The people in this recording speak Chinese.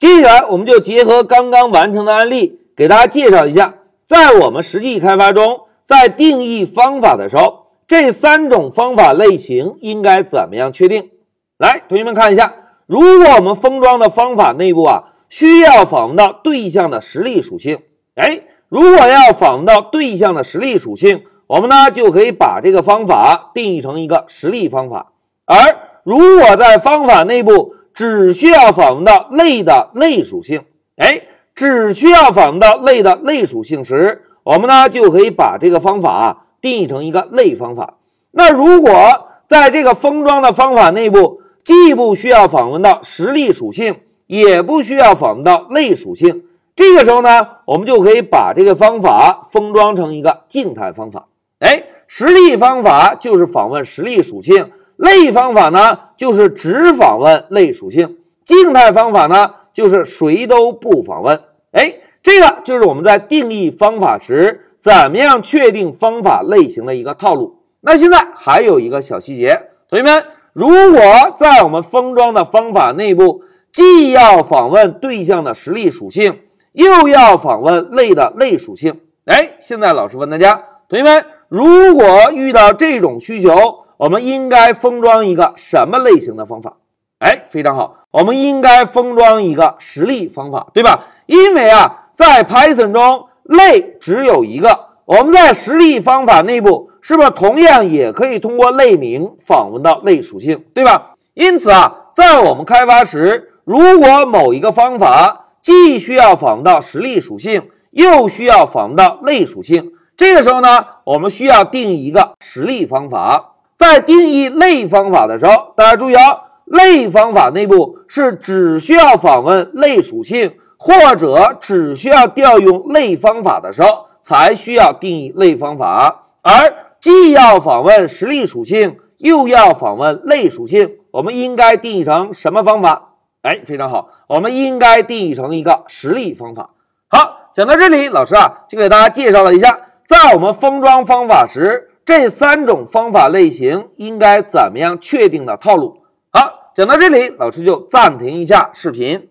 接下来，我们就结合刚刚完成的案例，给大家介绍一下，在我们实际开发中，在定义方法的时候，这三种方法类型应该怎么样确定？来，同学们看一下，如果我们封装的方法内部啊，需要访问到对象的实例属性，哎，如果要访问到对象的实例属性，我们呢就可以把这个方法定义成一个实例方法，而如果在方法内部，只需要访问到类的类属性，哎，只需要访问到类的类属性时，我们呢就可以把这个方法定义成一个类方法。那如果在这个封装的方法内部，既不需要访问到实例属性，也不需要访问到类属性，这个时候呢，我们就可以把这个方法封装成一个静态方法。哎，实例方法就是访问实例属性。类方法呢，就是只访问类属性；静态方法呢，就是谁都不访问。哎，这个就是我们在定义方法时怎么样确定方法类型的一个套路。那现在还有一个小细节，同学们，如果在我们封装的方法内部，既要访问对象的实例属性，又要访问类的类属性，哎，现在老师问大家，同学们，如果遇到这种需求，我们应该封装一个什么类型的方法？哎，非常好，我们应该封装一个实例方法，对吧？因为啊，在 Python 中类只有一个，我们在实例方法内部是不是同样也可以通过类名访问到类属性，对吧？因此啊，在我们开发时，如果某一个方法既需要访问到实例属性，又需要访问到类属性，这个时候呢，我们需要定一个实例方法。在定义类方法的时候，大家注意啊，类方法内部是只需要访问类属性，或者只需要调用类方法的时候，才需要定义类方法。而既要访问实例属性，又要访问类属性，我们应该定义成什么方法？哎，非常好，我们应该定义成一个实例方法。好，讲到这里，老师啊，就给大家介绍了一下，在我们封装方法时。这三种方法类型应该怎么样确定的套路？好，讲到这里，老师就暂停一下视频。